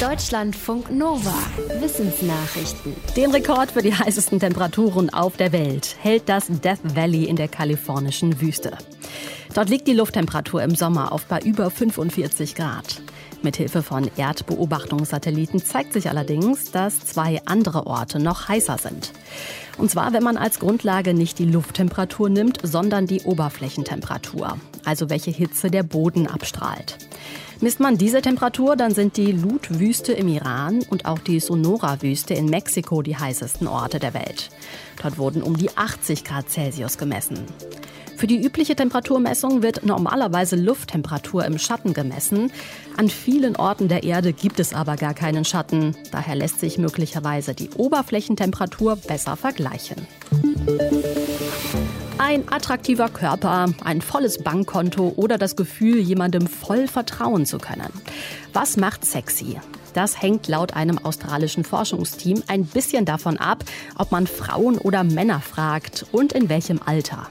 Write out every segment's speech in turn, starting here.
Deutschlandfunk Nova. Wissensnachrichten. Den Rekord für die heißesten Temperaturen auf der Welt hält das Death Valley in der kalifornischen Wüste. Dort liegt die Lufttemperatur im Sommer auf bei über 45 Grad. Mithilfe von Erdbeobachtungssatelliten zeigt sich allerdings, dass zwei andere Orte noch heißer sind. Und zwar, wenn man als Grundlage nicht die Lufttemperatur nimmt, sondern die Oberflächentemperatur, also welche Hitze der Boden abstrahlt. Misst man diese Temperatur, dann sind die Lut-Wüste im Iran und auch die Sonora-Wüste in Mexiko die heißesten Orte der Welt. Dort wurden um die 80 Grad Celsius gemessen. Für die übliche Temperaturmessung wird normalerweise Lufttemperatur im Schatten gemessen. An vielen Orten der Erde gibt es aber gar keinen Schatten. Daher lässt sich möglicherweise die Oberflächentemperatur besser vergleichen. Ein attraktiver Körper, ein volles Bankkonto oder das Gefühl, jemandem voll vertrauen zu können. Was macht sexy? Das hängt laut einem australischen Forschungsteam ein bisschen davon ab, ob man Frauen oder Männer fragt und in welchem Alter.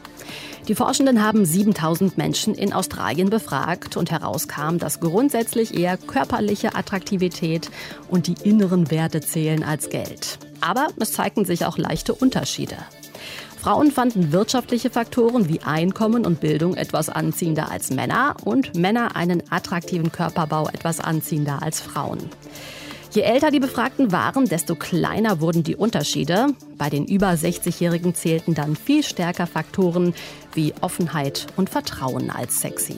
Die Forschenden haben 7000 Menschen in Australien befragt und herauskam, dass grundsätzlich eher körperliche Attraktivität und die inneren Werte zählen als Geld. Aber es zeigten sich auch leichte Unterschiede. Frauen fanden wirtschaftliche Faktoren wie Einkommen und Bildung etwas anziehender als Männer und Männer einen attraktiven Körperbau etwas anziehender als Frauen. Je älter die Befragten waren, desto kleiner wurden die Unterschiede. Bei den über 60-Jährigen zählten dann viel stärker Faktoren wie Offenheit und Vertrauen als sexy.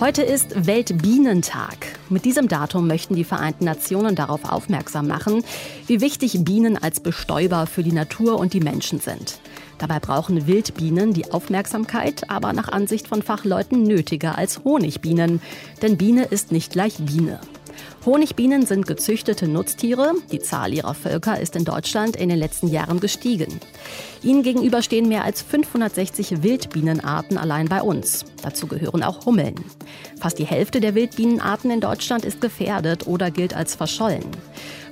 Heute ist Weltbienentag. Mit diesem Datum möchten die Vereinten Nationen darauf aufmerksam machen, wie wichtig Bienen als Bestäuber für die Natur und die Menschen sind. Dabei brauchen Wildbienen die Aufmerksamkeit, aber nach Ansicht von Fachleuten nötiger als Honigbienen. Denn Biene ist nicht gleich Biene. Honigbienen sind gezüchtete Nutztiere. Die Zahl ihrer Völker ist in Deutschland in den letzten Jahren gestiegen. Ihnen gegenüber stehen mehr als 560 Wildbienenarten allein bei uns. Dazu gehören auch Hummeln. Fast die Hälfte der Wildbienenarten in Deutschland ist gefährdet oder gilt als verschollen.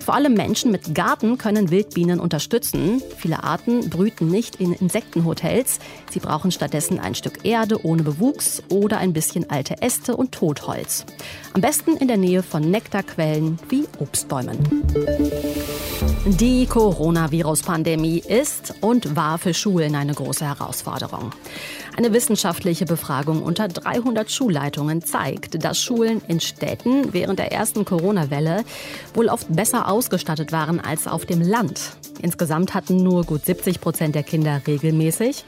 Vor allem Menschen mit Garten können Wildbienen unterstützen. Viele Arten brüten nicht in Insektenhotels. Sie brauchen stattdessen ein Stück Erde ohne Bewuchs oder ein bisschen alte Äste und Totholz. Am besten in der Nähe von Nektarquellen wie Obstbäumen. Die Coronavirus-Pandemie ist und war für Schulen eine große Herausforderung. Eine wissenschaftliche Befragung unter 300 Schulleitungen zeigt, dass Schulen in Städten während der ersten Corona-Welle wohl oft besser ausgestattet waren als auf dem Land. Insgesamt hatten nur gut 70 Prozent der Kinder regelmäßig,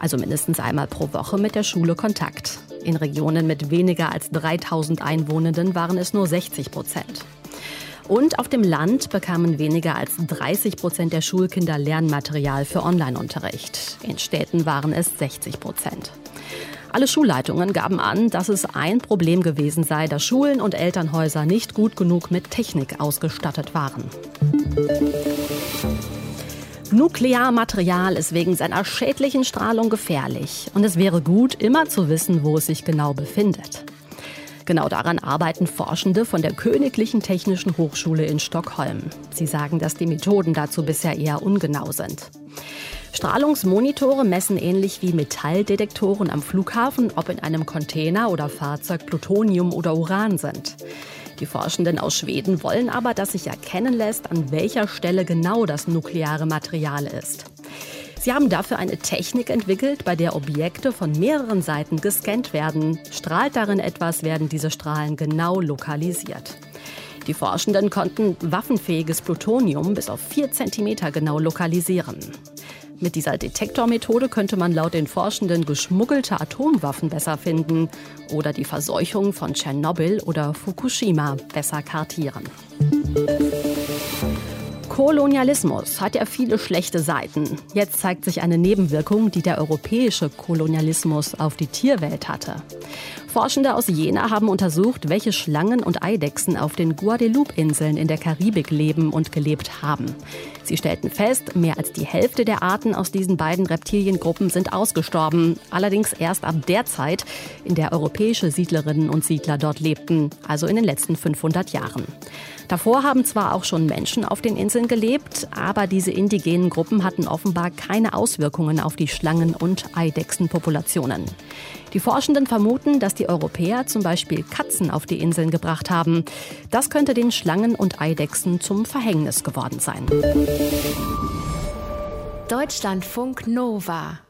also mindestens einmal pro Woche mit der Schule Kontakt. In Regionen mit weniger als 3000 Einwohnenden waren es nur 60 Prozent. Und auf dem Land bekamen weniger als 30 Prozent der Schulkinder Lernmaterial für Online-Unterricht. In Städten waren es 60 Prozent. Alle Schulleitungen gaben an, dass es ein Problem gewesen sei, dass Schulen und Elternhäuser nicht gut genug mit Technik ausgestattet waren. Nuklearmaterial ist wegen seiner schädlichen Strahlung gefährlich und es wäre gut, immer zu wissen, wo es sich genau befindet. Genau daran arbeiten Forschende von der Königlichen Technischen Hochschule in Stockholm. Sie sagen, dass die Methoden dazu bisher eher ungenau sind. Strahlungsmonitore messen ähnlich wie Metalldetektoren am Flughafen, ob in einem Container oder Fahrzeug Plutonium oder Uran sind. Die Forschenden aus Schweden wollen aber, dass sich erkennen lässt, an welcher Stelle genau das nukleare Material ist. Sie haben dafür eine Technik entwickelt, bei der Objekte von mehreren Seiten gescannt werden. Strahlt darin etwas, werden diese Strahlen genau lokalisiert. Die Forschenden konnten waffenfähiges Plutonium bis auf 4 cm genau lokalisieren. Mit dieser Detektormethode könnte man laut den Forschenden geschmuggelte Atomwaffen besser finden oder die Verseuchung von Tschernobyl oder Fukushima besser kartieren. Kolonialismus hat ja viele schlechte Seiten. Jetzt zeigt sich eine Nebenwirkung, die der europäische Kolonialismus auf die Tierwelt hatte. Forschende aus Jena haben untersucht, welche Schlangen und Eidechsen auf den Guadeloupe-Inseln in der Karibik leben und gelebt haben. Sie stellten fest, mehr als die Hälfte der Arten aus diesen beiden Reptiliengruppen sind ausgestorben. Allerdings erst ab der Zeit, in der europäische Siedlerinnen und Siedler dort lebten, also in den letzten 500 Jahren. Davor haben zwar auch schon Menschen auf den Inseln gelebt, aber diese indigenen Gruppen hatten offenbar keine Auswirkungen auf die Schlangen- und Eidechsenpopulationen. Die Forschenden vermuten, dass die Europäer zum Beispiel Katzen auf die Inseln gebracht haben. Das könnte den Schlangen und Eidechsen zum Verhängnis geworden sein. Deutschlandfunk Nova